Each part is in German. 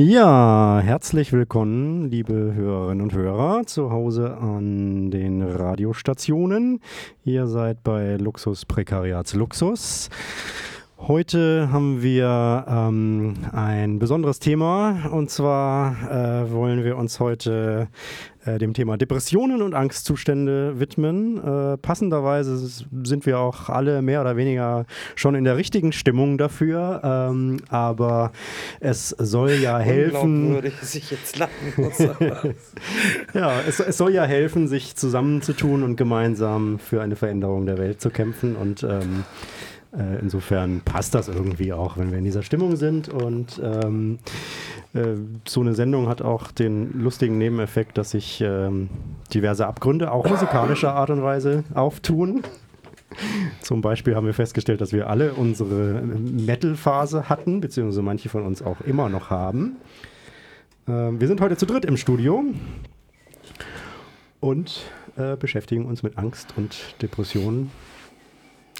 Ja, herzlich willkommen, liebe Hörerinnen und Hörer, zu Hause an den Radiostationen. Ihr seid bei Luxus Prekariats Luxus. Heute haben wir ähm, ein besonderes Thema und zwar äh, wollen wir uns heute äh, dem Thema Depressionen und Angstzustände widmen. Äh, passenderweise sind wir auch alle mehr oder weniger schon in der richtigen Stimmung dafür, ähm, aber es soll ja helfen. sich jetzt lachen muss. ja, es, es, soll ja helfen, sich zusammenzutun und gemeinsam für eine Veränderung der Welt zu kämpfen und ähm, äh, insofern passt das irgendwie auch, wenn wir in dieser Stimmung sind. Und ähm, äh, so eine Sendung hat auch den lustigen Nebeneffekt, dass sich ähm, diverse Abgründe auch musikalischer Art und Weise auftun. Zum Beispiel haben wir festgestellt, dass wir alle unsere Metal-Phase hatten, beziehungsweise manche von uns auch immer noch haben. Ähm, wir sind heute zu dritt im Studio und äh, beschäftigen uns mit Angst und Depressionen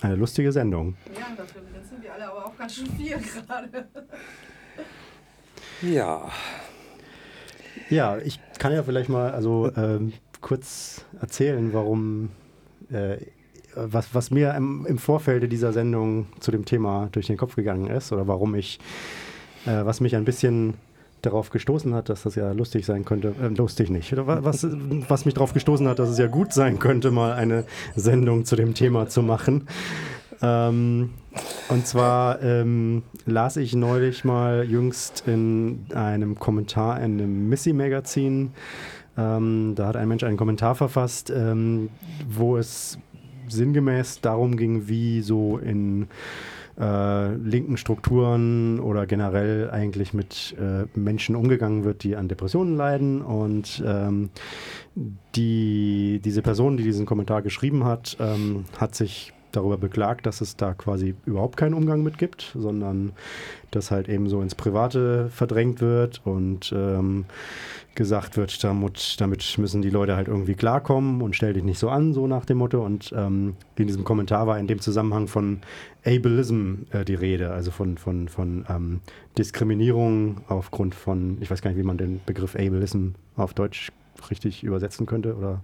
eine lustige Sendung. Ja, dafür sind wir alle aber auch ganz schön viel gerade. Ja. Ja, ich kann ja vielleicht mal also ähm, kurz erzählen, warum äh, was, was mir im, im Vorfeld dieser Sendung zu dem Thema durch den Kopf gegangen ist oder warum ich, äh, was mich ein bisschen darauf gestoßen hat, dass das ja lustig sein könnte, äh, lustig nicht, was, was mich darauf gestoßen hat, dass es ja gut sein könnte, mal eine Sendung zu dem Thema zu machen. Ähm, und zwar ähm, las ich neulich mal jüngst in einem Kommentar in einem Missy-Magazin, ähm, da hat ein Mensch einen Kommentar verfasst, ähm, wo es sinngemäß darum ging, wie so in äh, linken Strukturen oder generell eigentlich mit äh, Menschen umgegangen wird, die an Depressionen leiden. Und ähm, die, diese Person, die diesen Kommentar geschrieben hat, ähm, hat sich darüber beklagt, dass es da quasi überhaupt keinen Umgang mit gibt, sondern dass halt eben so ins Private verdrängt wird und ähm, gesagt wird, damit, damit, müssen die Leute halt irgendwie klarkommen und stell dich nicht so an, so nach dem Motto. Und ähm, in diesem Kommentar war in dem Zusammenhang von Ableism äh, die Rede, also von, von, von ähm, Diskriminierung aufgrund von, ich weiß gar nicht, wie man den Begriff Ableism auf Deutsch richtig übersetzen könnte oder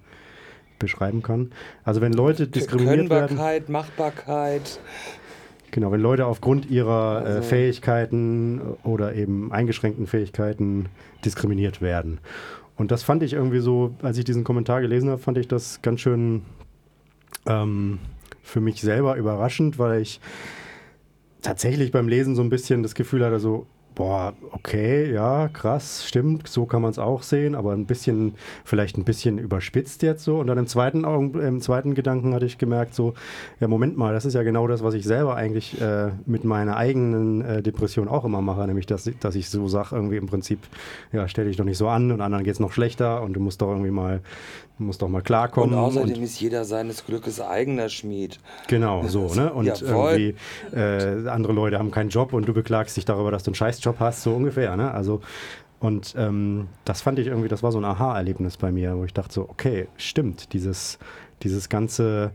beschreiben kann. Also wenn Leute diskriminiert werden. Machbarkeit. Genau, wenn Leute aufgrund ihrer äh, also. äh, Fähigkeiten oder eben eingeschränkten Fähigkeiten diskriminiert werden. Und das fand ich irgendwie so, als ich diesen Kommentar gelesen habe, fand ich das ganz schön ähm, für mich selber überraschend, weil ich tatsächlich beim Lesen so ein bisschen das Gefühl hatte, so, Boah, okay, ja, krass, stimmt, so kann man es auch sehen, aber ein bisschen, vielleicht ein bisschen überspitzt jetzt so. Und dann im zweiten, Augen, im zweiten Gedanken hatte ich gemerkt, so, ja, Moment mal, das ist ja genau das, was ich selber eigentlich äh, mit meiner eigenen äh, Depression auch immer mache, nämlich, dass, dass ich so sage, irgendwie im Prinzip, ja, stell dich doch nicht so an und anderen geht es noch schlechter und du musst doch irgendwie mal muss doch mal klarkommen. Und außerdem und, ist jeder seines Glückes eigener Schmied. Genau, so, ne? Und Jawohl. irgendwie äh, andere Leute haben keinen Job und du beklagst dich darüber, dass du einen Scheißjob hast, so ungefähr, ne? Also, und ähm, das fand ich irgendwie, das war so ein Aha-Erlebnis bei mir, wo ich dachte so, okay, stimmt, dieses, dieses ganze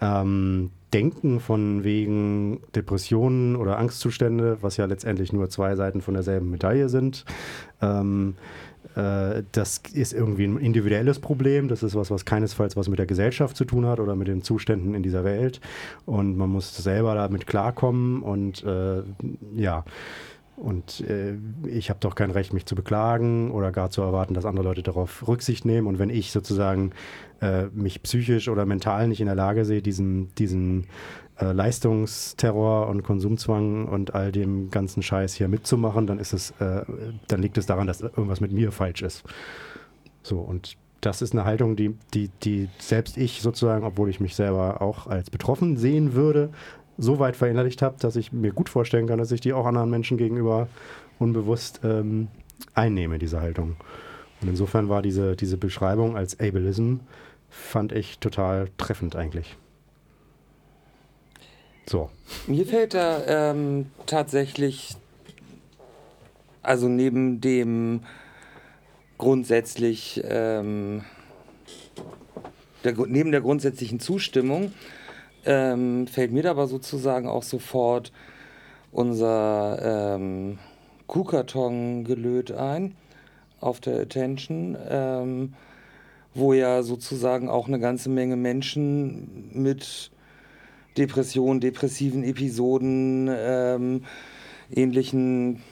ähm, Denken von wegen Depressionen oder Angstzustände, was ja letztendlich nur zwei Seiten von derselben Medaille sind, ähm, äh, das ist irgendwie ein individuelles Problem. Das ist was, was keinesfalls was mit der Gesellschaft zu tun hat oder mit den Zuständen in dieser Welt. Und man muss selber damit klarkommen und äh, ja. Und äh, ich habe doch kein Recht, mich zu beklagen oder gar zu erwarten, dass andere Leute darauf Rücksicht nehmen. Und wenn ich sozusagen äh, mich psychisch oder mental nicht in der Lage sehe, diesen, diesen äh, Leistungsterror und Konsumzwang und all dem ganzen Scheiß hier mitzumachen, dann ist es, äh, dann liegt es daran, dass irgendwas mit mir falsch ist. So, und das ist eine Haltung, die, die, die selbst ich sozusagen, obwohl ich mich selber auch als betroffen sehen würde, so weit verinnerlicht habe, dass ich mir gut vorstellen kann, dass ich die auch anderen Menschen gegenüber unbewusst ähm, einnehme, diese Haltung. Und insofern war diese, diese Beschreibung als Ableism, fand ich total treffend eigentlich. So. Mir fällt da ähm, tatsächlich, also neben dem grundsätzlich, ähm, der, neben der grundsätzlichen Zustimmung, ähm, fällt mir da aber sozusagen auch sofort unser ähm, Kuhkarton gelöt ein auf der Attention, ähm, wo ja sozusagen auch eine ganze Menge Menschen mit Depressionen, depressiven Episoden, ähm, ähnlichen,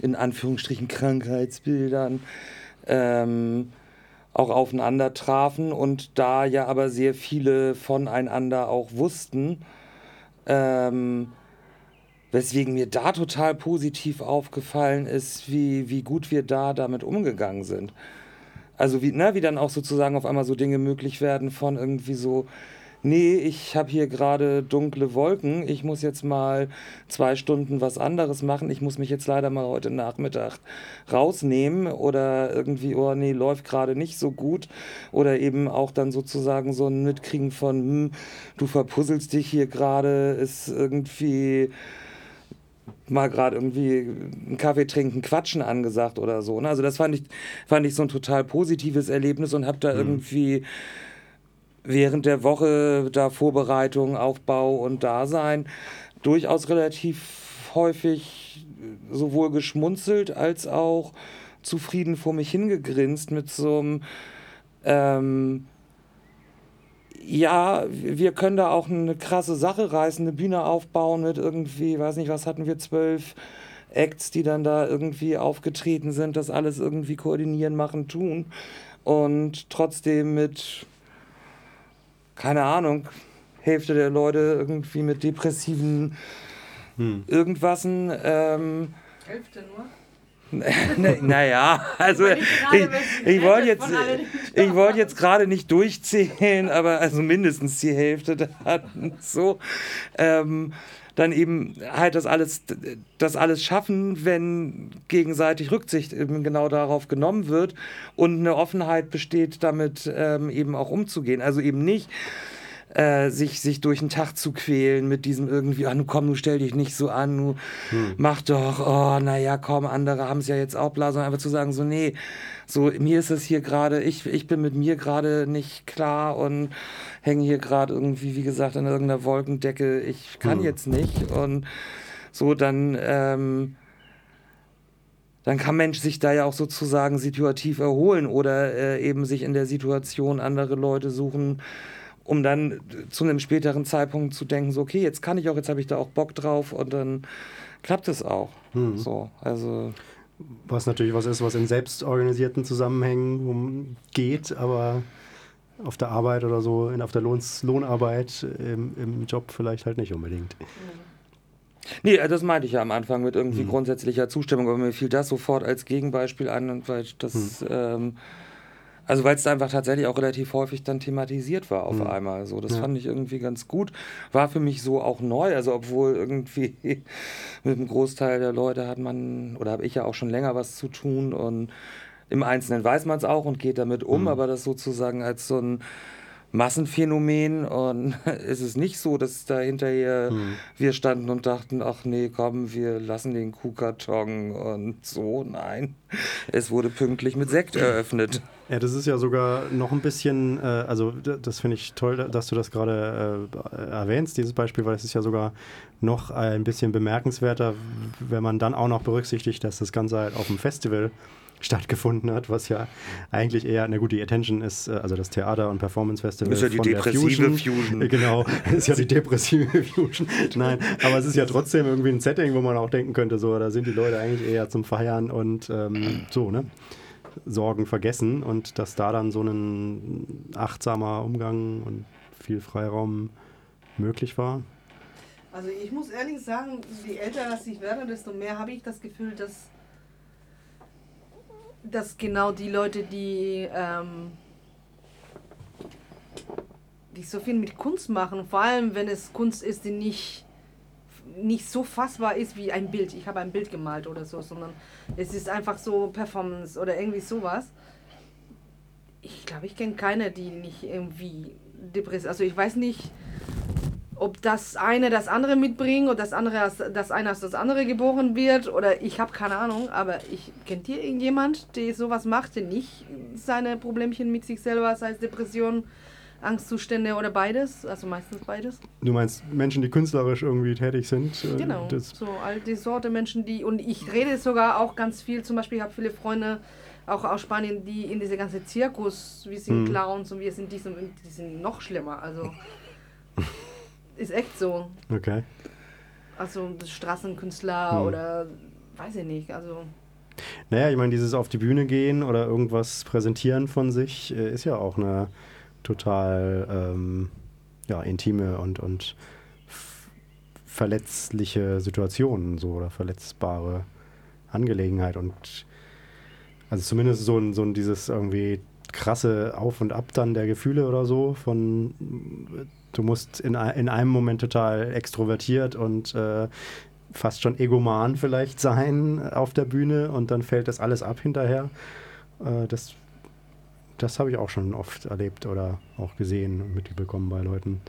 in Anführungsstrichen, Krankheitsbildern ähm, auch aufeinander trafen und da ja aber sehr viele voneinander auch wussten, ähm, weswegen mir da total positiv aufgefallen ist, wie, wie gut wir da damit umgegangen sind. Also wie, ne, wie dann auch sozusagen auf einmal so Dinge möglich werden von irgendwie so, nee, ich habe hier gerade dunkle Wolken, ich muss jetzt mal zwei Stunden was anderes machen, ich muss mich jetzt leider mal heute Nachmittag rausnehmen oder irgendwie, oh nee, läuft gerade nicht so gut oder eben auch dann sozusagen so ein Mitkriegen von, hm, du verpuzzelst dich hier gerade, ist irgendwie mal gerade irgendwie einen Kaffee trinken, quatschen angesagt oder so. Ne? Also das fand ich, fand ich so ein total positives Erlebnis und habe da mhm. irgendwie während der Woche da Vorbereitung, Aufbau und Dasein durchaus relativ häufig sowohl geschmunzelt als auch zufrieden vor mich hingegrinst mit so einem ähm, ja, wir können da auch eine krasse Sache reißen, eine Bühne aufbauen mit irgendwie, weiß nicht, was hatten wir, zwölf Acts, die dann da irgendwie aufgetreten sind, das alles irgendwie koordinieren, machen, tun. Und trotzdem mit keine Ahnung, Hälfte der Leute irgendwie mit depressiven hm. Irgendwassen. Ähm, Hälfte nur? naja, also ich, ich wollte jetzt, ich wollte jetzt gerade nicht durchzählen, aber also mindestens die Hälfte da hatten so. Ähm, dann eben halt das alles, das alles schaffen, wenn gegenseitig Rücksicht eben genau darauf genommen wird und eine Offenheit besteht, damit ähm, eben auch umzugehen. Also eben nicht äh, sich, sich durch den Tag zu quälen mit diesem irgendwie, ah, nu komm, nu stell dich nicht so an, nu hm. mach doch, oh, naja, komm, andere haben es ja jetzt auch bla, sondern einfach zu sagen, so, nee, so, mir ist es hier gerade, ich, ich bin mit mir gerade nicht klar und hänge hier gerade irgendwie, wie gesagt, an irgendeiner Wolkendecke, ich kann hm. jetzt nicht und so, dann, ähm, dann kann Mensch sich da ja auch sozusagen situativ erholen oder äh, eben sich in der Situation andere Leute suchen, um dann zu einem späteren Zeitpunkt zu denken, so, okay, jetzt kann ich auch, jetzt habe ich da auch Bock drauf und dann klappt es auch. Mhm. So, also. Was natürlich was ist, was in selbstorganisierten Zusammenhängen geht, aber auf der Arbeit oder so, in, auf der Lohns Lohnarbeit im, im Job vielleicht halt nicht unbedingt. Nee, das meinte ich ja am Anfang mit irgendwie mhm. grundsätzlicher Zustimmung, aber mir fiel das sofort als Gegenbeispiel an, weil das. Mhm. Ähm, also weil es einfach tatsächlich auch relativ häufig dann thematisiert war auf mhm. einmal. So, das ja. fand ich irgendwie ganz gut. War für mich so auch neu. Also obwohl irgendwie mit einem Großteil der Leute hat man, oder habe ich ja auch schon länger was zu tun und im Einzelnen weiß man es auch und geht damit um, mhm. aber das sozusagen als so ein Massenphänomen und es ist nicht so, dass da hinterher hm. wir standen und dachten, ach nee, komm, wir lassen den Kuhkarton und so. Nein, es wurde pünktlich mit Sekt eröffnet. Ja, das ist ja sogar noch ein bisschen, äh, also das finde ich toll, dass du das gerade äh, erwähnst, dieses Beispiel, weil es ist ja sogar noch ein bisschen bemerkenswerter, wenn man dann auch noch berücksichtigt, dass das Ganze halt auf dem Festival stattgefunden hat, was ja eigentlich eher, na gut, die Attention ist, äh, also das Theater- und Performance Festival. Ist ja die depressive Fusion. Fusion. Genau, ist ja die depressive Fusion. Nein, aber es ist ja trotzdem irgendwie ein Setting, wo man auch denken könnte, so, da sind die Leute eigentlich eher zum Feiern und ähm, so, ne? Sorgen vergessen und dass da dann so ein achtsamer Umgang und viel Freiraum möglich war. Also ich muss ehrlich sagen, je älter das ich werde, desto mehr habe ich das Gefühl, dass dass genau die Leute, die, ähm, die so viel mit Kunst machen, vor allem wenn es Kunst ist, die nicht, nicht so fassbar ist wie ein Bild. Ich habe ein Bild gemalt oder so, sondern es ist einfach so Performance oder irgendwie sowas. Ich glaube, ich kenne keine, die nicht irgendwie depressiv. Also ich weiß nicht, ob das eine das andere mitbringt oder das andere das eine aus das andere geboren wird oder ich habe keine Ahnung, aber ich kennt ihr irgendjemand, der sowas macht, der nicht seine Problemchen mit sich selber, sei es Depression, Angstzustände oder beides, also meistens beides. Du meinst Menschen, die künstlerisch irgendwie tätig sind? äh, genau, so all die Sorte Menschen, die, und ich rede sogar auch ganz viel, zum Beispiel, ich habe viele Freunde, auch aus Spanien, die in diese ganze Zirkus, wir sind hm. Clowns und wir sind dies und die sind noch schlimmer, also ist echt so. Okay. Also Straßenkünstler hm. oder weiß ich nicht, also naja, ich meine, dieses auf die Bühne gehen oder irgendwas präsentieren von sich äh, ist ja auch eine total ähm, ja, intime und, und verletzliche Situation so oder verletzbare Angelegenheit und also zumindest so ein, so ein dieses irgendwie krasse Auf und Ab dann der Gefühle oder so von du musst in, in einem Moment total extrovertiert und äh, fast schon egoman vielleicht sein auf der Bühne und dann fällt das alles ab hinterher. Äh, das das habe ich auch schon oft erlebt oder auch gesehen und mitbekommen bei Leuten.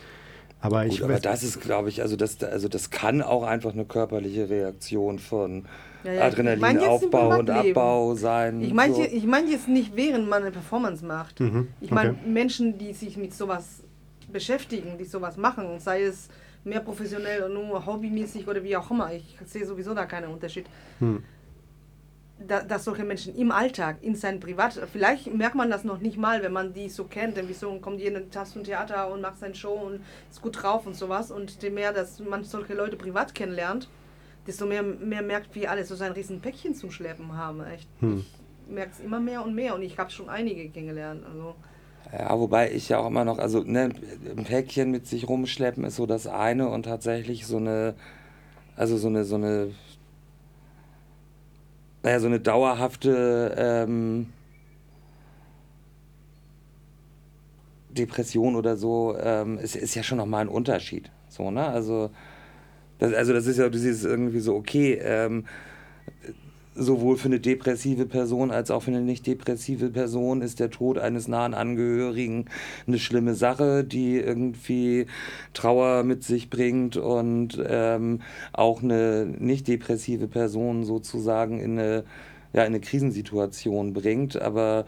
Aber, Gut, ich aber das ist, glaube ich, also das, also das kann auch einfach eine körperliche Reaktion von ja, ja, Adrenalinaufbau und Abbau sein. Ich meine so. ich mein jetzt nicht, während man eine Performance macht. Mhm, ich meine okay. Menschen, die sich mit sowas beschäftigen, die sowas machen, sei es mehr professionell und nur hobbymäßig oder wie auch immer. Ich sehe sowieso da keinen Unterschied. Hm. Da, dass solche Menschen im Alltag, in sein Privat, vielleicht merkt man das noch nicht mal, wenn man die so kennt, denn wieso kommt jeden Tag zum Theater und macht seine Show und ist gut drauf und sowas. Und je mehr, dass man solche Leute privat kennenlernt, desto mehr, mehr merkt, wie alle so sein riesen Päckchen zum Schleppen haben. Echt. Hm. Ich merke es immer mehr und mehr und ich habe schon einige kennengelernt. Also ja, wobei ich ja auch immer noch, also ne, ein Päckchen mit sich rumschleppen ist so das eine und tatsächlich so eine, also so eine, so eine, naja, so eine dauerhafte ähm, Depression oder so, ähm, ist, ist ja schon nochmal ein Unterschied. So, ne? Also das, also das ist ja, siehst irgendwie so, okay, ähm, sowohl für eine depressive Person als auch für eine nicht depressive Person ist der Tod eines nahen Angehörigen eine schlimme Sache, die irgendwie Trauer mit sich bringt und ähm, auch eine nicht depressive Person sozusagen in eine, ja, in eine Krisensituation bringt, aber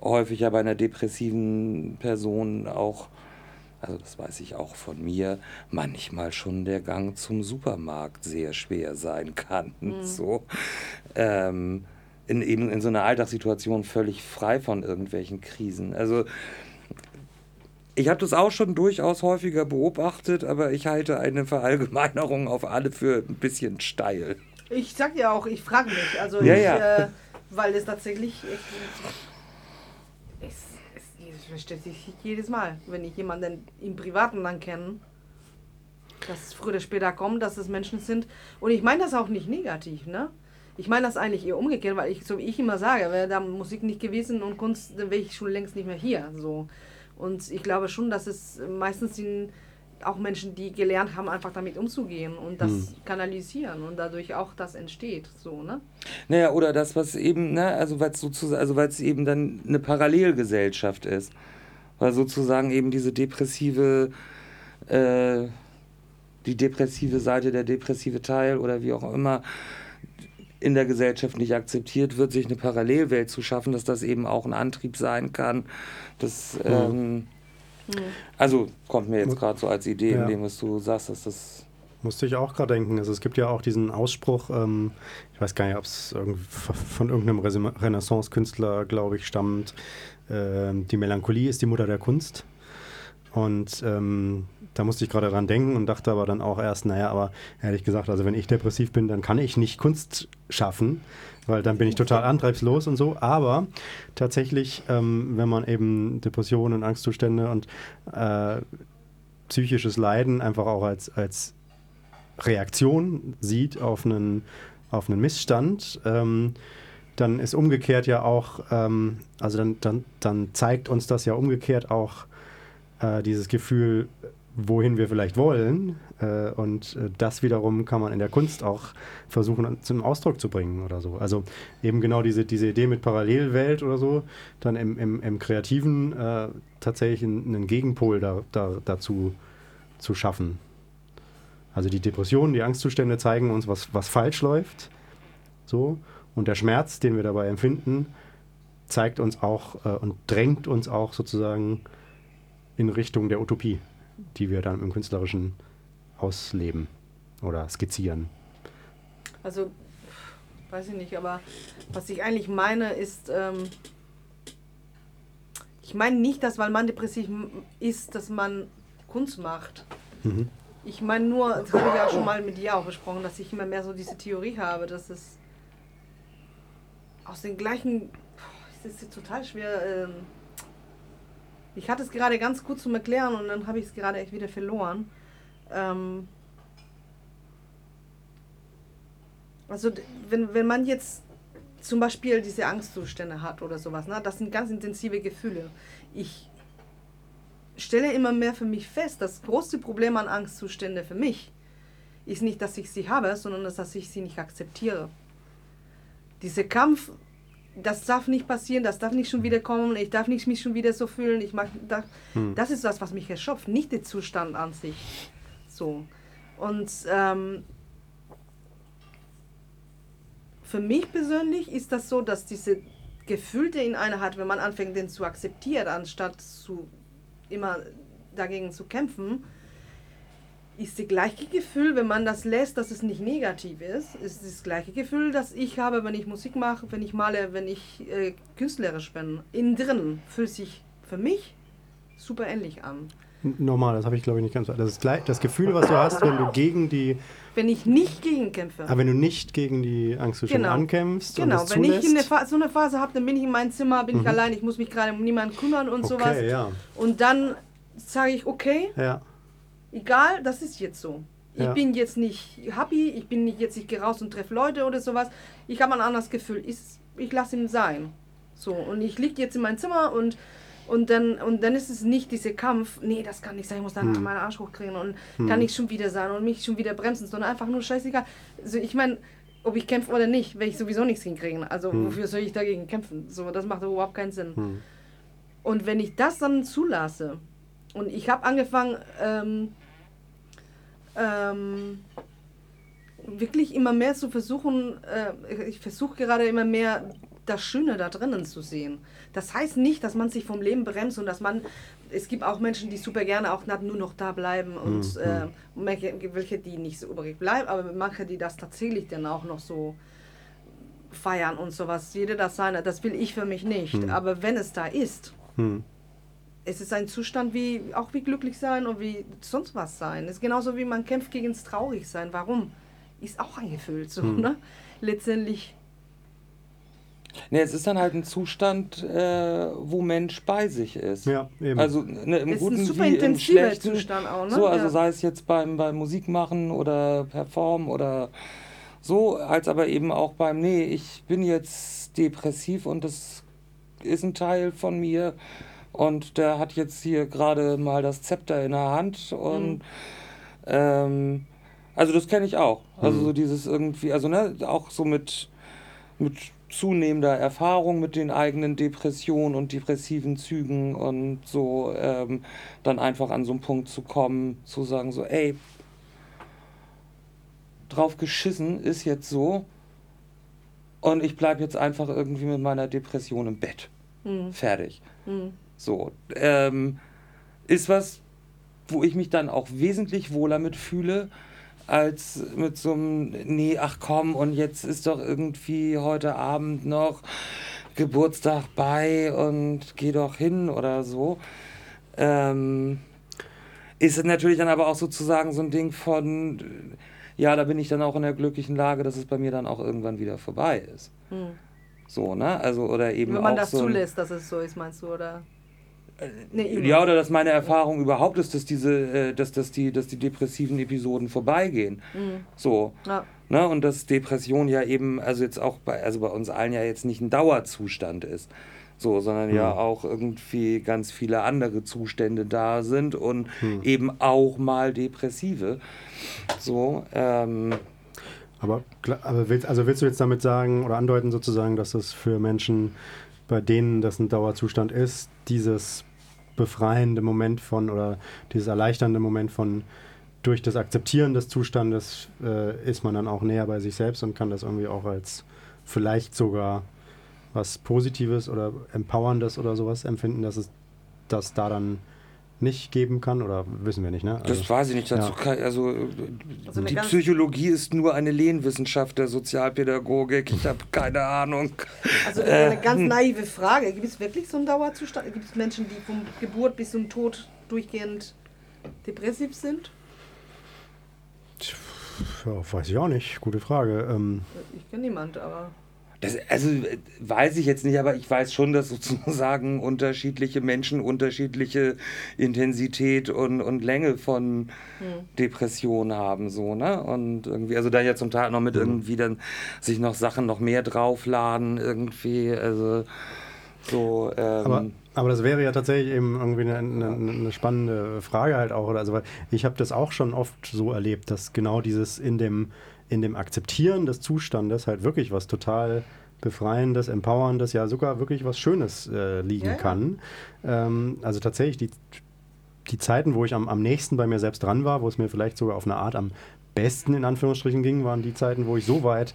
häufig ja bei einer depressiven Person auch also das weiß ich auch von mir, manchmal schon der Gang zum Supermarkt sehr schwer sein kann. Mhm. So. Ähm, in, eben in so einer Alltagssituation völlig frei von irgendwelchen Krisen. Also ich habe das auch schon durchaus häufiger beobachtet, aber ich halte eine Verallgemeinerung auf alle für ein bisschen steil. Ich sag ja auch, ich frage mich. Also ja, ich, ja. Äh, weil es tatsächlich echt, verstehe ich jedes Mal, wenn ich jemanden im Privaten dann kenne, dass es früher oder später kommt, dass es Menschen sind. Und ich meine das auch nicht negativ, ne? Ich meine das eigentlich eher umgekehrt, weil ich, so wie ich immer sage, wäre da Musik nicht gewesen und Kunst, dann wäre ich schon längst nicht mehr hier. So. Und ich glaube schon, dass es meistens in auch Menschen, die gelernt haben, einfach damit umzugehen und das hm. kanalisieren und dadurch auch das entsteht, so, ne? Naja, oder das, was eben, ne, also weil es sozusagen, also weil es eben dann eine Parallelgesellschaft ist. Weil sozusagen eben diese depressive, äh, die depressive Seite, der depressive Teil oder wie auch immer in der Gesellschaft nicht akzeptiert wird, sich eine Parallelwelt zu schaffen, dass das eben auch ein Antrieb sein kann. Das, ähm, also kommt mir jetzt gerade so als Idee, ja. in dem, was du sagst, dass das. Musste ich auch gerade denken. Also es gibt ja auch diesen Ausspruch, ähm, ich weiß gar nicht, ob es von irgendeinem Renaissance-Künstler, glaube ich, stammt. Äh, die Melancholie ist die Mutter der Kunst. Und ähm, da musste ich gerade dran denken und dachte aber dann auch erst, naja, aber ehrlich gesagt, also wenn ich depressiv bin, dann kann ich nicht Kunst schaffen, weil dann bin ich total antriebslos und so. Aber tatsächlich, ähm, wenn man eben Depressionen, Angstzustände und äh, psychisches Leiden einfach auch als, als Reaktion sieht auf einen, auf einen Missstand, ähm, dann ist umgekehrt ja auch, ähm, also dann, dann, dann zeigt uns das ja umgekehrt auch äh, dieses Gefühl, wohin wir vielleicht wollen. Äh, und äh, das wiederum kann man in der Kunst auch versuchen zum Ausdruck zu bringen oder so. Also eben genau diese, diese Idee mit Parallelwelt oder so, dann im, im, im Kreativen äh, tatsächlich einen Gegenpol da, da, dazu zu schaffen. Also die Depressionen, die Angstzustände zeigen uns, was, was falsch läuft. So. Und der Schmerz, den wir dabei empfinden, zeigt uns auch äh, und drängt uns auch sozusagen in Richtung der Utopie, die wir dann im Künstlerischen ausleben oder skizzieren. Also, weiß ich nicht, aber was ich eigentlich meine ist, ähm, ich meine nicht, dass weil man depressiv ist, dass man Kunst macht. Mhm. Ich meine nur, das habe ich ja schon mal mit dir auch besprochen, dass ich immer mehr so diese Theorie habe, dass es aus den gleichen. Es ist total schwer. Ähm, ich hatte es gerade ganz gut zum Erklären und dann habe ich es gerade echt wieder verloren. Ähm, also, wenn, wenn man jetzt zum Beispiel diese Angstzustände hat oder sowas, ne, das sind ganz intensive Gefühle. Ich stelle immer mehr für mich fest, das große Problem an Angstzustände für mich ist nicht, dass ich sie habe, sondern dass ich sie nicht akzeptiere. Dieser Kampf, das darf nicht passieren, das darf nicht schon wieder kommen, ich darf nicht mich schon wieder so fühlen, ich mag, darf, Hm. das ist das, was mich erschöpft, nicht der Zustand an sich. So. Und ähm, für mich persönlich ist das so, dass diese Gefühl, der in einer hat, wenn man anfängt, den zu akzeptieren, anstatt zu immer dagegen zu kämpfen, ist das gleiche Gefühl, wenn man das lässt, dass es nicht negativ ist, ist das gleiche Gefühl, das ich habe, wenn ich Musik mache, wenn ich male, wenn ich äh, künstlerisch bin. Innen drin fühlt sich für mich super ähnlich an. Normal, das habe ich glaube ich nicht ganz. Das ist gleich das Gefühl, was du hast, wenn du gegen die, Wenn ich nicht gegen kämpfe. aber wenn du nicht gegen die Angstzustände Genau. ankämpfst Genau, wenn ich in eine zulässt. So eine Phase habe, dann bin ich in meinem Zimmer, bin ich allein, ich muss mich gerade um niemanden kümmern und sowas. okay, ja, Und dann sage ich, okay, ja, egal, das ist jetzt so. Ich Ja. bin jetzt nicht happy, ich bin nicht jetzt, ich gehe raus und treffe Leute oder sowas. Ich habe ein anderes Gefühl. Ich, ich lasse ihn sein. So, und ich liege jetzt in meinem Zimmer und, und, dann, und dann ist es nicht dieser Kampf, nee, das kann nicht sein, ich muss dann Hm. meinen Arsch hochkriegen und kann nicht schon wieder sein und mich schon wieder bremsen, sondern einfach nur scheißegal. Also ich meine, ob ich kämpfe oder nicht, werde ich sowieso nichts hinkriegen. Also Hm. wofür soll ich dagegen kämpfen? So, das macht überhaupt keinen Sinn. Hm. Und wenn ich das dann zulasse, und ich habe angefangen, ähm, ähm, wirklich immer mehr zu versuchen, äh, ich versuche gerade immer mehr das Schöne da drinnen zu sehen. Das heißt nicht, dass man sich vom Leben bremst und dass man, es gibt auch Menschen, die super gerne auch nur noch da bleiben und Mhm. äh, welche, die nicht so übrig bleiben, aber manche, die das tatsächlich dann auch noch so feiern und sowas. Jeder das seine, das will ich für mich nicht. Mhm. Aber wenn es da ist, Hm. Es ist ein Zustand wie auch wie glücklich sein und wie sonst was sein. Es ist genauso wie man kämpft gegen das Traurigsein. Warum? Ist auch ein Gefühl so, Hm. ne? Letztendlich. Ne, es ist dann halt ein Zustand, äh, wo Mensch bei sich ist. Ja, eben. Also ne, im Es ist ein Guten super wie im intensiver Schlechten. Zustand auch, ne? So, also Ja. sei es jetzt beim, beim Musikmachen oder Performen oder so, als aber eben auch beim, nee, ich bin jetzt depressiv und das ist ein Teil von mir und der hat jetzt hier gerade mal das Zepter in der Hand und Mhm. ähm, also das kenne ich auch. Also Mhm. so dieses irgendwie, also ne, auch so mit, mit zunehmender Erfahrung mit den eigenen Depressionen und depressiven Zügen und so ähm, dann einfach an so einen Punkt zu kommen, zu sagen so, ey, drauf geschissen ist jetzt so und ich bleibe jetzt einfach irgendwie mit meiner Depression im Bett. Hm, Fertig. hm, So, ähm, ist was, wo ich mich dann auch wesentlich wohler mit fühle, als mit so einem, nee, ach komm, und jetzt ist doch irgendwie heute Abend noch Geburtstag bei und geh doch hin oder so. Ähm, ist natürlich dann aber auch sozusagen so ein Ding von, ja, da bin ich dann auch in der glücklichen Lage, dass es bei mir dann auch irgendwann wieder vorbei ist. hm. So, ne? Also, oder eben Wenn man auch das so zulässt, dass es so ist, meinst du, oder? Nee. Ja, oder dass meine Erfahrung überhaupt ist, dass diese, äh, dass, dass die, dass die depressiven Episoden vorbeigehen. Hm, So. ja. Ne? Und dass Depression ja eben, also jetzt auch bei, also bei uns allen ja jetzt nicht ein Dauerzustand ist. So, sondern ja Hm. auch irgendwie ganz viele andere Zustände da sind und Hm. eben auch mal depressive. So, ähm, Aber, klar- aber willst, also willst du jetzt damit sagen oder andeuten sozusagen, dass das für Menschen, bei denen das ein Dauerzustand ist, dieses befreiende Moment von oder dieses erleichternde Moment von durch das Akzeptieren des Zustandes äh, ist man dann auch näher bei sich selbst und kann das irgendwie auch als vielleicht sogar was Positives oder Empowerndes oder sowas empfinden, dass es dass da dann nicht geben kann oder wissen wir nicht, ne? das Also, weiß ich nicht. Dazu ja. kann, also, Also eine die Psychologie ist nur eine Lehnwissenschaft der Sozialpädagogik. Ich habe keine Ahnung. Also das ist eine ganz naive Frage. Gibt es wirklich so einen Dauerzustand? Gibt es Menschen, die von Geburt bis zum Tod durchgehend depressiv sind? ja, weiß ich auch nicht. Gute Frage. Ähm, Ich kenne niemand, aber Das, also äh, weiß ich jetzt nicht, aber ich weiß schon, dass sozusagen unterschiedliche Menschen unterschiedliche Intensität und, und Länge von Depressionen haben, so, ne? Und irgendwie, also da ja zum Teil noch mit irgendwie dann sich noch Sachen noch mehr draufladen, irgendwie, also so, ähm, Aber, aber das wäre ja tatsächlich eben irgendwie eine, eine, eine spannende Frage halt auch. Oder? Also, weil ich habe das auch schon oft so erlebt, dass genau dieses in dem, in dem Akzeptieren des Zustandes halt wirklich was total Befreiendes, Empowerndes, ja sogar wirklich was Schönes äh, liegen Ja, ja. kann. Ähm, also tatsächlich die, die Zeiten, wo ich am, am nächsten bei mir selbst dran war, wo es mir vielleicht sogar auf eine Art am besten in Anführungsstrichen ging, waren die Zeiten, wo ich so weit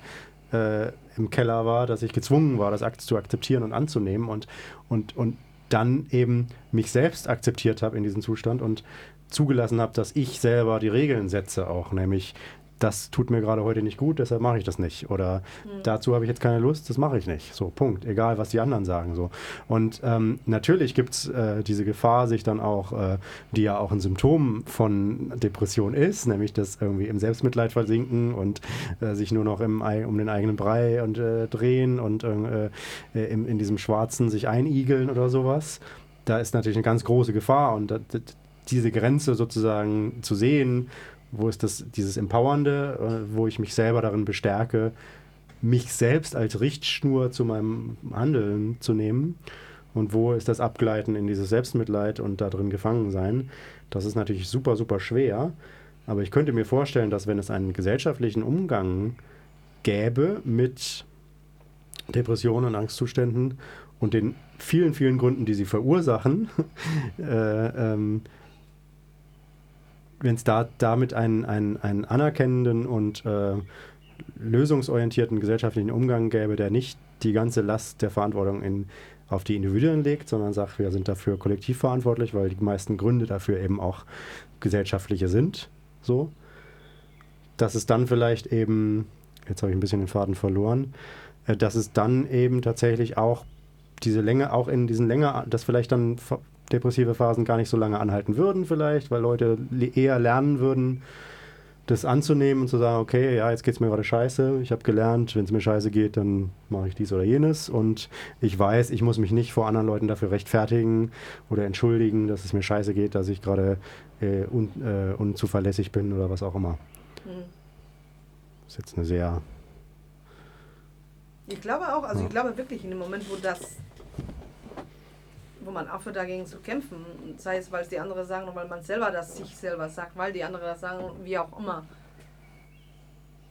äh, im Keller war, dass ich gezwungen war, das ak zu akzeptieren und anzunehmen und, und, und dann eben mich selbst akzeptiert habe in diesem Zustand und zugelassen habe, dass ich selber die Regeln setze auch, nämlich das tut mir gerade heute nicht gut, deshalb mache ich das nicht. Oder dazu habe ich jetzt keine Lust, das mache ich nicht. So, Punkt. Egal, was die anderen sagen. So. Und ähm, natürlich gibt es äh, diese Gefahr, sich dann auch, äh, die ja auch ein Symptom von Depression ist, nämlich das irgendwie im Selbstmitleid versinken und äh, sich nur noch im, um den eigenen Brei und äh, drehen und äh, äh, in, in diesem Schwarzen sich einigeln oder sowas. Da ist natürlich eine ganz große Gefahr und diese Grenze sozusagen zu sehen, wo ist das, dieses Empowernde, äh, wo ich mich selber darin bestärke, mich selbst als Richtschnur zu meinem Handeln zu nehmen. Und wo ist das Abgleiten in dieses Selbstmitleid und da drin gefangen sein? Das ist natürlich super, super schwer. Aber ich könnte mir vorstellen, dass wenn es einen gesellschaftlichen Umgang gäbe mit Depressionen und Angstzuständen und den vielen, vielen Gründen, die sie verursachen, äh, ähm, wenn es da damit einen, einen, einen anerkennenden und äh, lösungsorientierten gesellschaftlichen Umgang gäbe, der nicht die ganze Last der Verantwortung in, auf die Individuen legt, sondern sagt, wir sind dafür kollektiv verantwortlich, weil die meisten Gründe dafür eben auch gesellschaftliche sind. So. Dass es dann vielleicht eben, jetzt habe ich ein bisschen den Faden verloren, äh, dass es dann eben tatsächlich auch diese Länge, auch in diesen länger, dass vielleicht dann depressive Phasen gar nicht so lange anhalten würden, vielleicht, weil Leute le- eher lernen würden, das anzunehmen und zu sagen, okay, ja, jetzt geht es mir gerade scheiße, ich habe gelernt, wenn es mir scheiße geht, dann mache ich dies oder jenes und ich weiß, ich muss mich nicht vor anderen Leuten dafür rechtfertigen oder entschuldigen, dass es mir scheiße geht, dass ich gerade äh, un, äh, unzuverlässig bin oder was auch immer. hm. Das ist jetzt eine sehr ich glaube auch, also Ja. ich glaube wirklich in dem Moment, wo das, wo man aufhört dagegen zu kämpfen, sei es, weil es die anderen sagen oder weil man selber das sich selber sagt, weil die anderen das sagen, wie auch immer.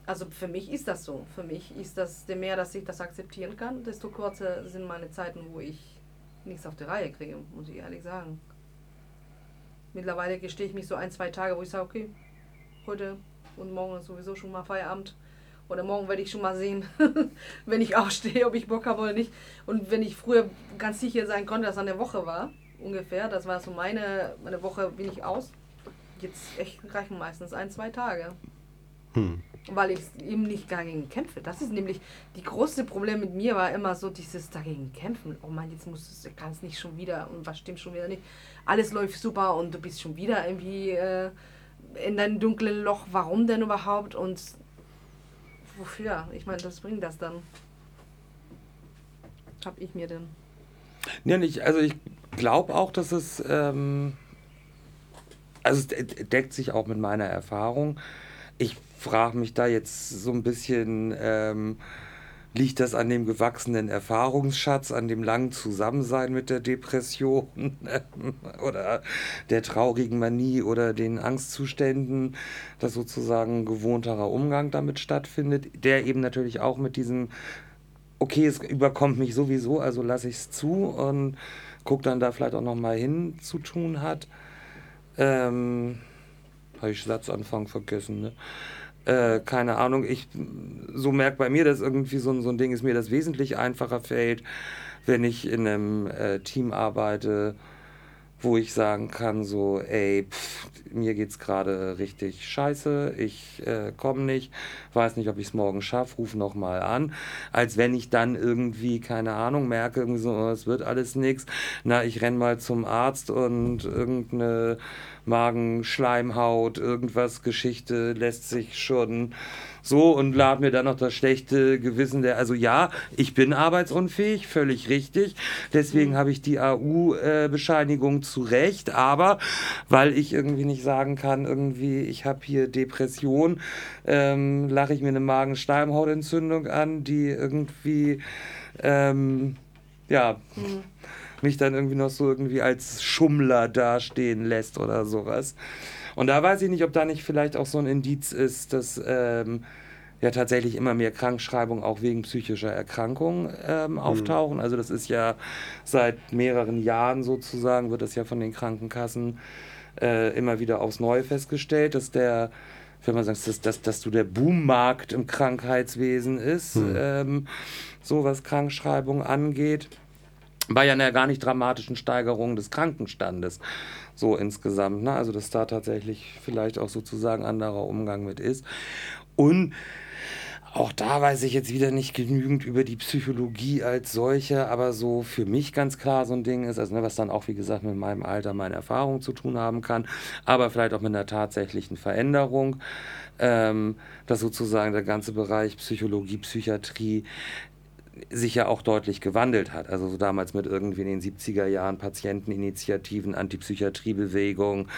Also für mich ist das so. Für mich ist das, je mehr, dass ich das akzeptieren kann, desto kürzer sind meine Zeiten, wo ich nichts auf die Reihe kriege, muss ich ehrlich sagen. Mittlerweile gestehe ich mich so ein, zwei Tage, wo ich sage, okay, heute und morgen ist sowieso schon mal Feierabend. Oder morgen werde ich schon mal sehen, wenn ich aufstehe, ob ich Bock habe oder nicht. Und wenn ich früher ganz sicher sein konnte, dass es eine Woche war, ungefähr, das war so meine, meine Woche, bin ich aus. Jetzt echt reichen meistens ein, zwei Tage. hm. Weil ich eben nicht dagegen kämpfe. Das ist nämlich die große Problem mit mir war immer so dieses dagegen kämpfen. Oh Mann, jetzt musst du kannst nicht schon wieder und was stimmt schon wieder nicht. Alles läuft super und du bist schon wieder irgendwie äh, in deinem dunklen Loch. Warum denn überhaupt? Und wofür? Ich meine, das bringt das dann. Hab ich mir denn. Ja, nicht, also ich glaube auch, dass es, ähm, also es de- deckt sich auch mit meiner Erfahrung. Ich frage mich da jetzt so ein bisschen, ähm, liegt das an dem gewachsenen Erfahrungsschatz, an dem langen Zusammensein mit der Depression oder der traurigen Manie oder den Angstzuständen, dass sozusagen gewohnterer Umgang damit stattfindet, der eben natürlich auch mit diesem okay, es überkommt mich sowieso, also lasse ich es zu und guck dann da vielleicht auch noch mal hin zu tun hat. Ähm, Habe ich Satzanfang vergessen, ne? Äh, keine Ahnung, ich so merke bei mir, dass irgendwie so, ein- so ein Ding ist, mir das wesentlich einfacher fällt, wenn ich in einem äh, Team arbeite, wo ich sagen kann, so, ey, pff, mir geht's gerade richtig scheiße, ich äh, komme nicht, weiß nicht, ob ich es morgen schaffe, ruf nochmal an, als wenn ich dann irgendwie, keine Ahnung, merke, irgendwie so, oh, es wird alles nichts, na, ich renn mal zum Arzt und irgendeine Magenschleimhaut, irgendwas Geschichte lässt sich schon so und lad mir dann noch das schlechte Gewissen der, also ja, ich bin arbeitsunfähig, völlig richtig, deswegen mhm. habe ich die AU-Bescheinigung zu Recht, aber weil ich irgendwie nicht sagen kann, irgendwie, ich habe hier Depression, ähm, lache ich mir eine Magenschleimhautentzündung an, die irgendwie, ähm, ja, mhm. Mich dann irgendwie noch so irgendwie als Schummler dastehen lässt oder sowas. Und da weiß ich nicht, ob da nicht vielleicht auch so ein Indiz ist, dass ähm, ja tatsächlich immer mehr Krankschreibungen auch wegen psychischer Erkrankungen ähm, mhm. auftauchen. Mhm. Also das ist ja seit mehreren Jahren sozusagen, wird das ja von den Krankenkassen äh, immer wieder aufs Neue festgestellt, dass der wenn man sagt, dass, dass, dass du der Boommarkt im Krankheitswesen ist, mhm. ähm, so was Krankschreibung angeht bei einer gar nicht dramatischen Steigerung des Krankenstandes so insgesamt. Ne? Also dass da tatsächlich vielleicht auch sozusagen anderer Umgang mit ist. Und auch da weiß ich jetzt wieder nicht genügend über die Psychologie als solche, aber so für mich ganz klar so ein Ding ist, also ne, was dann auch wie gesagt mit meinem Alter, meiner Erfahrung zu tun haben kann, aber vielleicht auch mit einer tatsächlichen Veränderung, ähm, dass sozusagen der ganze Bereich Psychologie, Psychiatrie sich ja auch deutlich gewandelt hat. Also so damals mit irgendwie in den 70er Jahren Patienteninitiativen, Antipsychiatriebewegung,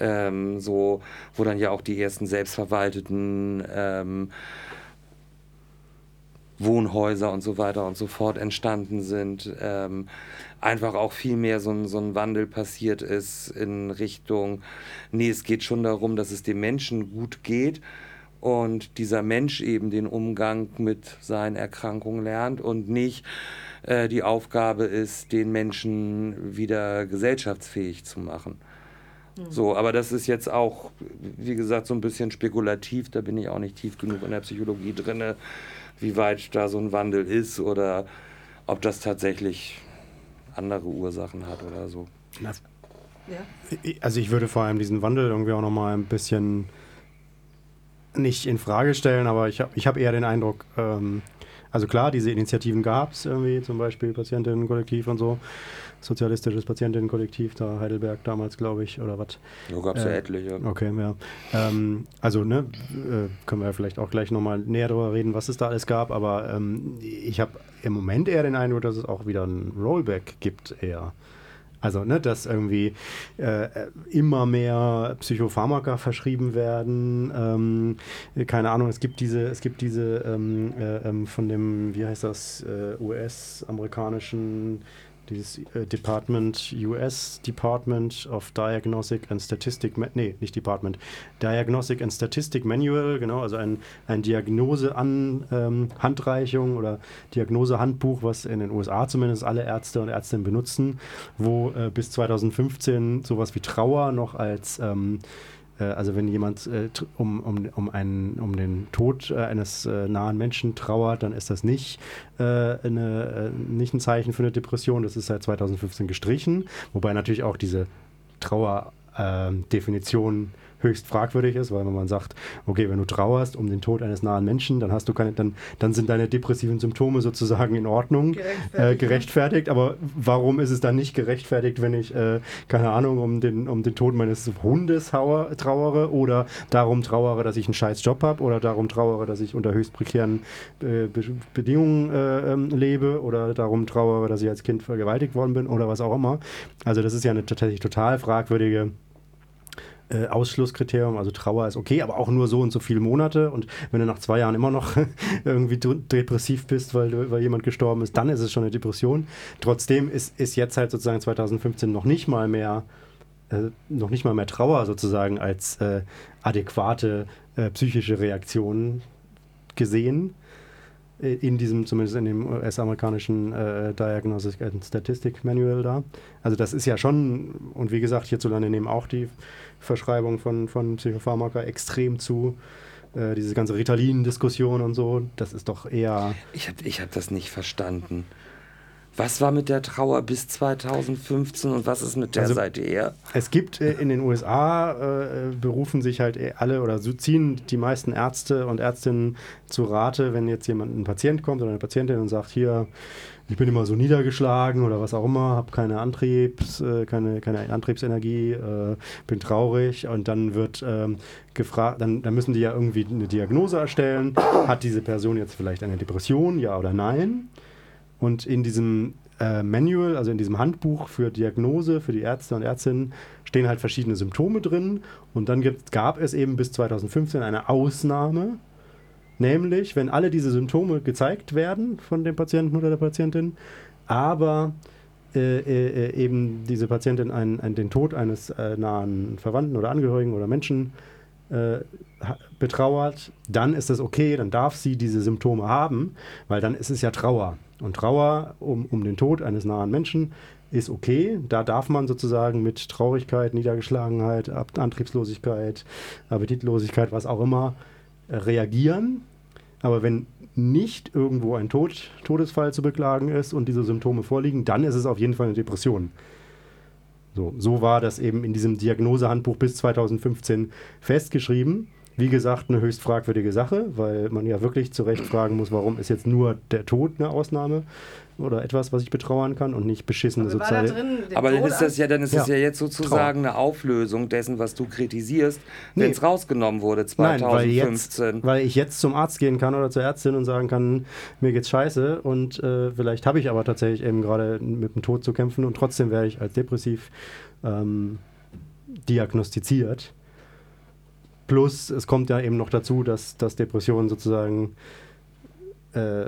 ähm, so, wo dann ja auch die ersten selbstverwalteten ähm, Wohnhäuser und so weiter und so fort entstanden sind. Ähm, einfach auch viel mehr so ein, so ein Wandel passiert ist in Richtung, nee, es geht schon darum, dass es dem Menschen gut geht und dieser Mensch eben den Umgang mit seinen Erkrankungen lernt und nicht äh, die Aufgabe ist, den Menschen wieder gesellschaftsfähig zu machen. Mhm. So, aber das ist jetzt auch, wie gesagt, so ein bisschen spekulativ, da bin ich auch nicht tief genug in der Psychologie drin, wie weit da so ein Wandel ist oder ob das tatsächlich andere Ursachen hat oder so. Ja. Also ich würde vor allem diesen Wandel irgendwie auch nochmal ein bisschen nicht in Frage stellen, aber ich habe ich hab eher den Eindruck, ähm, also klar, diese Initiativen gab es irgendwie, zum Beispiel Patientinnenkollektiv und so, sozialistisches Patientinnenkollektiv, da Heidelberg damals, glaube ich, oder was. Da gab es äh, ja etliche. Okay, ja. Ähm, also, ne, äh, können wir vielleicht auch gleich nochmal näher darüber reden, was es da alles gab, aber ähm, ich habe im Moment eher den Eindruck, dass es auch wieder ein Rollback gibt, eher. Also, ne, dass irgendwie äh, immer mehr Psychopharmaka verschrieben werden. Ähm, keine Ahnung, es gibt diese, es gibt diese ähm, äh, ähm, von dem, wie heißt das, äh, US-amerikanischen dieses äh, Department, US Department of Diagnostic and Statistic, nee, nicht Department, Diagnostic and Statistic Manual, genau, also ein, ein Diagnose-Handreichung ähm, oder Diagnose-Handbuch, was in den USA zumindest alle Ärzte und Ärztinnen benutzen, wo äh, bis 2015 sowas wie Trauer noch als ähm, äh, also wenn jemand äh, um, um, um, einen, um den Tod äh, eines äh, nahen Menschen trauert, dann ist das nicht, äh, eine, äh, nicht ein Zeichen für eine Depression. Das ist seit 2015 gestrichen, wobei natürlich auch diese Trauerdefinition höchst fragwürdig ist, weil wenn man sagt, okay, wenn du trauerst um den Tod eines nahen Menschen, dann hast du keine, dann, dann sind deine depressiven Symptome sozusagen in Ordnung, gerechtfertigt. Äh, gerechtfertigt aber warum ist es dann nicht gerechtfertigt, wenn ich, äh, keine Ahnung, um den, um den Tod meines Hundes hauer, trauere oder darum trauere, dass ich einen scheiß Job habe oder darum trauere, dass ich unter höchst prekären äh, Bedingungen äh, ähm, lebe oder darum trauere, dass ich als Kind vergewaltigt worden bin oder was auch immer. Also das ist ja eine tatsächlich total fragwürdige äh, Ausschlusskriterium, also Trauer ist okay, aber auch nur so und so viele Monate. Und wenn du nach zwei Jahren immer noch irgendwie depressiv bist, weil, weil jemand gestorben ist, dann ist es schon eine Depression. Trotzdem ist, ist jetzt halt sozusagen 2015 noch nicht mal mehr äh, noch nicht mal mehr Trauer sozusagen als äh, adäquate äh, psychische Reaktion gesehen äh, in diesem, zumindest in dem US-amerikanischen äh, Diagnostic and Statistic Manual da. Also das ist ja schon, und wie gesagt, hierzulande nehmen auch die Verschreibung von, von Psychopharmaka extrem zu. Äh, diese ganze Ritalin-Diskussion und so, das ist doch eher. Ich habe ich hab das nicht verstanden. Was war mit der Trauer bis 2015 und was ist mit der Also- seither? Es gibt äh, in den USA, äh, berufen sich halt alle oder so ziehen die meisten Ärzte und Ärztinnen zu Rate, wenn jetzt jemand, ein Patient kommt oder eine Patientin und sagt, hier, ich bin immer so niedergeschlagen oder was auch immer, habe keine Antriebs, äh, keine, keine Antriebsenergie, äh, bin traurig und dann wird ähm, gefragt, dann, dann müssen die ja irgendwie eine Diagnose erstellen. Hat diese Person jetzt vielleicht eine Depression, ja oder nein? Und in diesem äh, Manual, also in diesem Handbuch für Diagnose für die Ärzte und Ärztinnen, stehen halt verschiedene Symptome drin. Und dann gibt, gab es eben bis 2015 eine Ausnahme, nämlich wenn alle diese Symptome gezeigt werden von dem Patienten oder der Patientin, aber äh, äh, äh, eben diese Patientin einen, einen, den Tod eines äh, nahen Verwandten oder Angehörigen oder Menschen äh, betrauert, dann ist es okay, dann darf sie diese Symptome haben, weil dann ist es ja Trauer. Und Trauer um, um den Tod eines nahen Menschen ist okay. Da darf man sozusagen mit Traurigkeit, Niedergeschlagenheit, Antriebslosigkeit, Appetitlosigkeit, was auch immer, reagieren. Aber wenn nicht irgendwo ein Tod, Todesfall zu beklagen ist und diese Symptome vorliegen, dann ist es auf jeden Fall eine Depression. So, so war das eben in diesem Diagnosehandbuch bis 2015 festgeschrieben. Wie gesagt, eine höchst fragwürdige Sache, weil man ja wirklich zu Recht fragen muss, warum ist jetzt nur der Tod eine Ausnahme oder etwas, was ich betrauern kann und nicht beschissene soziale. drin Aber dann ist das ja, dann ist Ja. es ja jetzt sozusagen eine Auflösung dessen, was du kritisierst, wenn es rausgenommen wurde Nein, weil, jetzt, 2015. weil ich jetzt zum Arzt gehen kann oder zur Ärztin und sagen kann, mir geht's scheiße und äh, vielleicht habe ich aber tatsächlich eben gerade mit dem Tod zu kämpfen und trotzdem werde ich als depressiv ähm, diagnostiziert. Plus, es kommt ja eben noch dazu, dass, dass Depressionen sozusagen äh,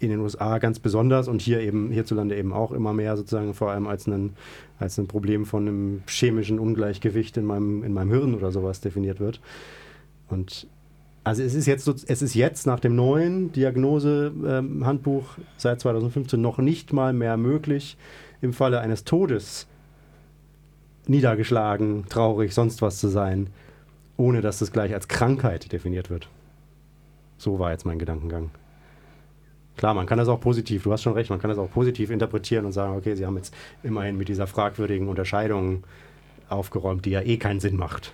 in den USA ganz besonders und hier eben hierzulande eben auch immer mehr sozusagen vor allem als ein, als ein Problem von einem chemischen Ungleichgewicht in meinem, in meinem Hirn oder sowas definiert wird. Und also es ist jetzt es ist jetzt nach dem neuen Diagnose-Handbuch seit 2015 noch nicht mal mehr möglich, im Falle eines Todes niedergeschlagen, traurig, sonst was zu sein, ohne dass das gleich als Krankheit definiert wird. So war jetzt mein Gedankengang. Klar, man kann das auch positiv, du hast schon recht, man kann das auch positiv interpretieren und sagen, okay, sie haben jetzt immerhin mit dieser fragwürdigen Unterscheidung aufgeräumt, die ja eh keinen Sinn macht.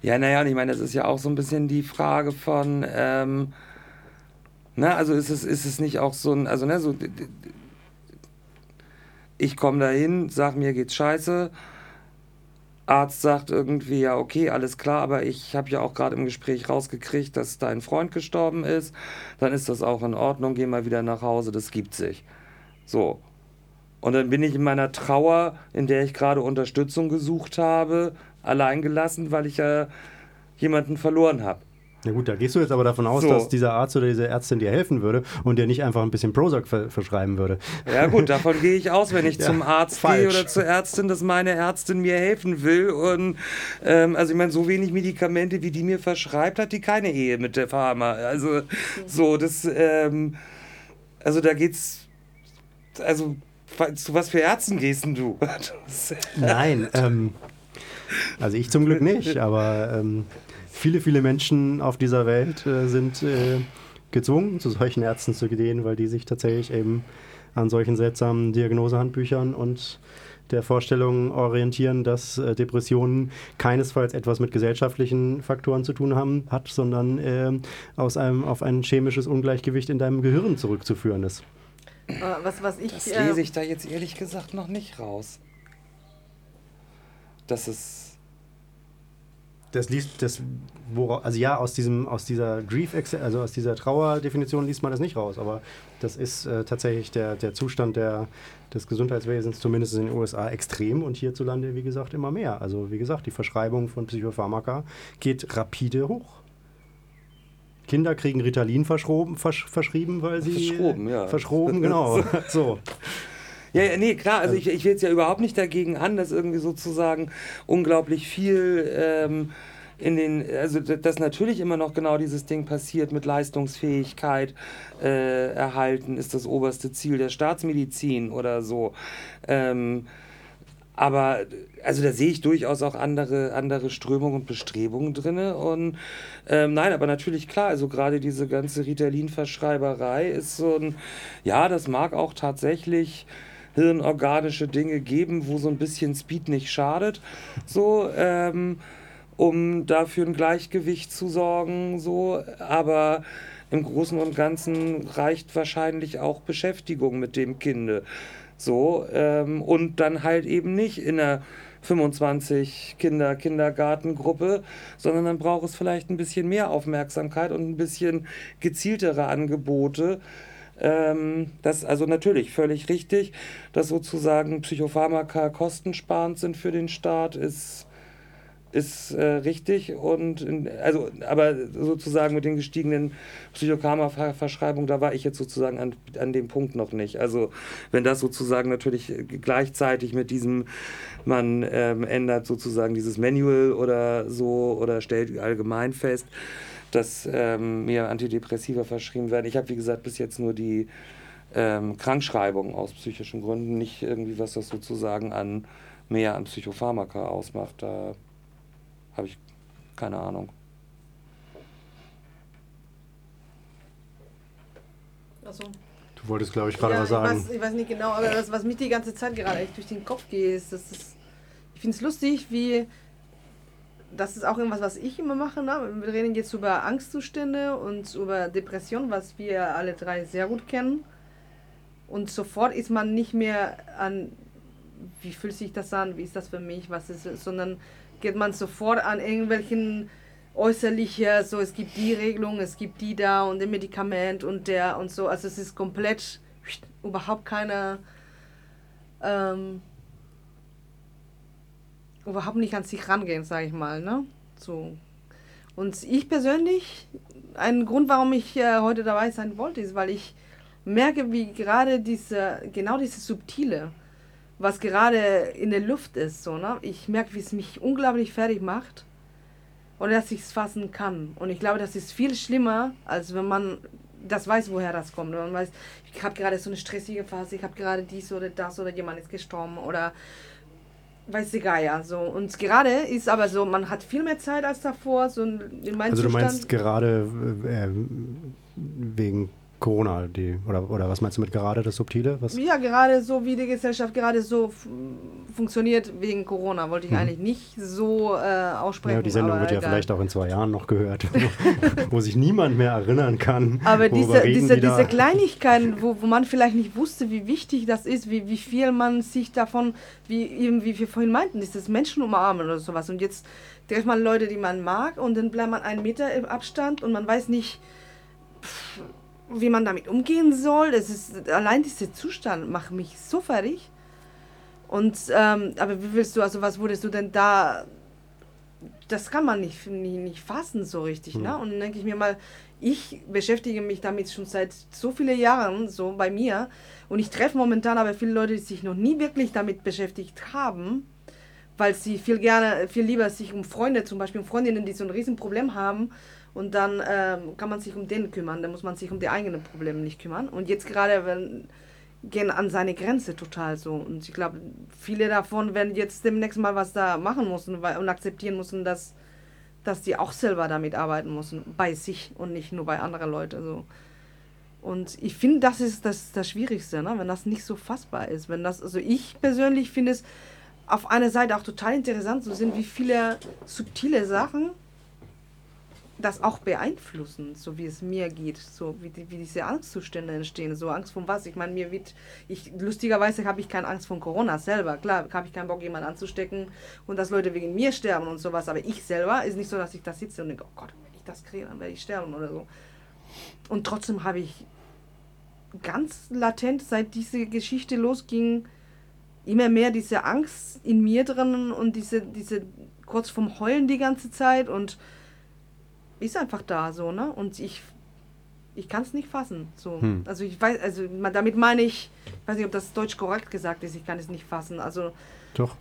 Ja, naja, ich meine, das ist ja auch so ein bisschen die Frage von, ähm, na, also ist es, ist es nicht auch so ein, also ne, so, ich komme dahin, sag mir geht's scheiße, Arzt sagt irgendwie, ja, okay, alles klar, aber ich habe ja auch gerade im Gespräch rausgekriegt, dass dein Freund gestorben ist, dann ist das auch in Ordnung, geh mal wieder nach Hause, das gibt sich. So. Und dann bin ich in meiner Trauer, in der ich gerade Unterstützung gesucht habe, allein gelassen, weil ich ja jemanden verloren habe. Na gut, da gehst du jetzt aber davon aus, So. dass dieser Arzt oder diese Ärztin dir helfen würde und dir nicht einfach ein bisschen Prozac ver verschreiben würde. Ja gut, davon gehe ich aus, wenn ich Ja, zum Arzt falsch. gehe oder zur Ärztin, dass meine Ärztin mir helfen will. Und ähm, also ich meine, so wenig Medikamente, wie die mir verschreibt, hat die keine Ehe mit der Pharma. Also so, das, ähm, also da geht's, also zu was für Ärzten gehst denn du? Nein, ähm, also ich zum Glück nicht, aber ähm, viele, viele Menschen auf dieser Welt äh, sind äh, gezwungen, zu solchen Ärzten zu gehen, weil die sich tatsächlich eben an solchen seltsamen Diagnosehandbüchern und der Vorstellung orientieren, dass äh, Depressionen keinesfalls etwas mit gesellschaftlichen Faktoren zu tun haben, hat, sondern ähm, aus einem, auf ein chemisches Ungleichgewicht in deinem Gehirn zurückzuführen ist. Äh, was, was ich, das äh, lese ich da jetzt ehrlich gesagt noch nicht raus. Das ist. Das liest das, wora, also ja, aus diesem, aus dieser Grief, also aus dieser Trauerdefinition liest man das nicht raus, aber das ist äh, tatsächlich der, der Zustand der, des Gesundheitswesens, zumindest in den USA, extrem und hierzulande, wie gesagt, immer mehr. Also wie gesagt, die Verschreibung von Psychopharmaka geht rapide hoch. Kinder kriegen Ritalin verschroben, versch, verschrieben, weil sie. Verschroben, ja. Verschroben, genau. so. Ja, ja, nee, klar, also ich, ich will jetzt ja überhaupt nicht dagegen an, dass irgendwie sozusagen unglaublich viel ähm, in den, also dass natürlich immer noch genau dieses Ding passiert mit Leistungsfähigkeit äh, erhalten, ist das oberste Ziel der Staatsmedizin oder so. Ähm, aber also da sehe ich durchaus auch andere, andere Strömungen und Bestrebungen drin. Und ähm, nein, aber natürlich klar, also gerade diese ganze Ritalin-Verschreiberei ist so ein, ja, das mag auch tatsächlich hirnorganische Dinge geben, wo so ein bisschen Speed nicht schadet. So, ähm, um dafür ein Gleichgewicht zu sorgen, so, aber im Großen und Ganzen reicht wahrscheinlich auch Beschäftigung mit dem Kinde. So, ähm, und dann halt eben nicht in einer 25 Kinder Kindergartengruppe, sondern dann braucht es vielleicht ein bisschen mehr Aufmerksamkeit und ein bisschen gezieltere Angebote. Ähm, das also natürlich völlig richtig, dass sozusagen Psychopharmaka kostensparend sind für den Staat, ist ist äh, richtig und in, also aber sozusagen mit den gestiegenen Psychokarma-Verschreibungen, da war ich jetzt sozusagen an, an dem Punkt noch nicht. Also wenn das sozusagen natürlich gleichzeitig mit diesem, man ähm, ändert sozusagen dieses Manual oder so oder stellt allgemein fest, dass ähm, mir Antidepressiva verschrieben werden. Ich habe wie gesagt bis jetzt nur die ähm, Krankschreibung aus psychischen Gründen, nicht irgendwie was das sozusagen an mehr an Psychopharmaka ausmacht. Da habe ich keine Ahnung. Achso. Du wolltest, glaube ich, gerade ja, was sagen. Ich weiß, ich weiß, nicht genau, aber das, was mich die ganze Zeit gerade echt durch den Kopf geht, ist, das ist ich finde es lustig, wie das ist auch irgendwas, was ich immer mache. Ne? Wir reden jetzt über Angstzustände und über Depression, was wir alle drei sehr gut kennen. Und sofort ist man nicht mehr an, wie fühlt sich das an, wie ist das für mich, was ist sondern geht man sofort an irgendwelchen äußerlichen, so es gibt die Regelung, es gibt die da und der Medikament und der und so. Also es ist komplett überhaupt keine, ähm, überhaupt nicht an sich rangehen, sage ich mal, ne? So. Und ich persönlich, ein Grund, warum ich äh, heute dabei sein wollte, ist, weil ich merke, wie gerade diese, genau diese subtile, was gerade in der Luft ist. So, ne? Ich merke, wie es mich unglaublich fertig macht und dass ich es fassen kann. Und ich glaube, das ist viel schlimmer, als wenn man das weiß, woher das kommt. Man weiß, ich habe gerade so eine stressige Phase, ich habe gerade dies oder das oder jemand ist gestorben oder weiß die Geier. So. Und gerade ist aber so, man hat viel mehr Zeit als davor. So in also du meinst gerade äh, wegen Corona, die, oder, oder was meinst du mit gerade das Subtile? Was? Ja, gerade so wie die Gesellschaft gerade so funktioniert wegen Corona, wollte ich mhm. eigentlich nicht so äh, aussprechen. Ja, die Sendung wird ja vielleicht auch in zwei Jahren noch gehört, wo, wo sich niemand mehr erinnern kann. Aber diese, diese, diese Kleinigkeiten, wo, wo man vielleicht nicht wusste, wie wichtig das ist, wie, wie viel man sich davon, wie eben wie wir vorhin meinten, dieses Menschen umarmen oder sowas. Und jetzt trifft man Leute, die man mag und dann bleibt man einen Meter im Abstand und man weiß nicht, pff, wie man damit umgehen soll. Das ist, allein dieser Zustand macht mich so fertig. Und, ähm, aber wie willst du, also was würdest du denn da, das kann man nicht, nicht, nicht fassen so richtig, hm. ne? Und dann denke ich mir mal, ich beschäftige mich damit schon seit so vielen Jahren, so bei mir. Und ich treffe momentan aber viele Leute, die sich noch nie wirklich damit beschäftigt haben, weil sie viel gerne, viel lieber sich um Freunde, zum Beispiel um Freundinnen, die so ein Riesenproblem haben, und dann ähm, kann man sich um den kümmern, dann muss man sich um die eigenen Probleme nicht kümmern. Und jetzt gerade wenn, gehen an seine Grenze total so. Und ich glaube, viele davon werden jetzt demnächst mal was da machen müssen weil, und akzeptieren müssen, dass, dass die auch selber damit arbeiten müssen, bei sich und nicht nur bei anderen Leuten. So. Und ich finde, das ist das, das Schwierigste, ne? wenn das nicht so fassbar ist. Wenn das, also ich persönlich finde es auf einer Seite auch total interessant zu sehen, wie viele subtile Sachen das auch beeinflussen, so wie es mir geht, so wie, die, wie diese Angstzustände entstehen. So Angst vor was? Ich meine, mir wird, ich lustigerweise habe ich keine Angst vor Corona selber. Klar, habe ich keinen Bock, jemanden anzustecken und dass Leute wegen mir sterben und sowas. Aber ich selber ist nicht so, dass ich da sitze und denke, oh Gott, wenn ich das kriege, dann werde ich sterben oder so. Und trotzdem habe ich ganz latent, seit diese Geschichte losging, immer mehr diese Angst in mir drin und diese, diese kurz vom Heulen die ganze Zeit und ist einfach da so, ne? Und ich, ich kann es nicht fassen. So. Hm. Also ich weiß, also damit meine ich, ich weiß nicht, ob das deutsch korrekt gesagt ist, ich kann es nicht fassen. Also doch.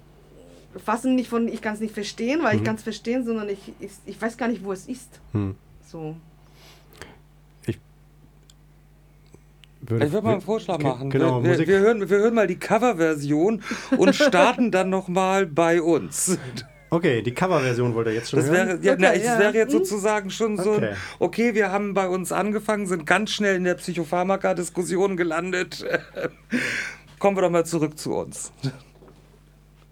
Fassen nicht von, ich kann es nicht verstehen, weil mhm. ich kann es verstehen, sondern ich, ich, ich weiß gar nicht, wo es ist. Hm. So. Ich ich würde mal einen Vorschlag machen. Genau, wir, Musik. wir, hören, wir hören mal die Coverversion und starten dann nochmal bei uns. Okay, die Coverversion wollt ihr jetzt schon Das hören? wäre, ja, Okay, na, das ja. wäre jetzt Hm. sozusagen schon so, Okay. okay, wir haben bei uns angefangen, sind ganz schnell in der Psychopharmaka-Diskussion gelandet. Kommen wir doch mal zurück zu uns.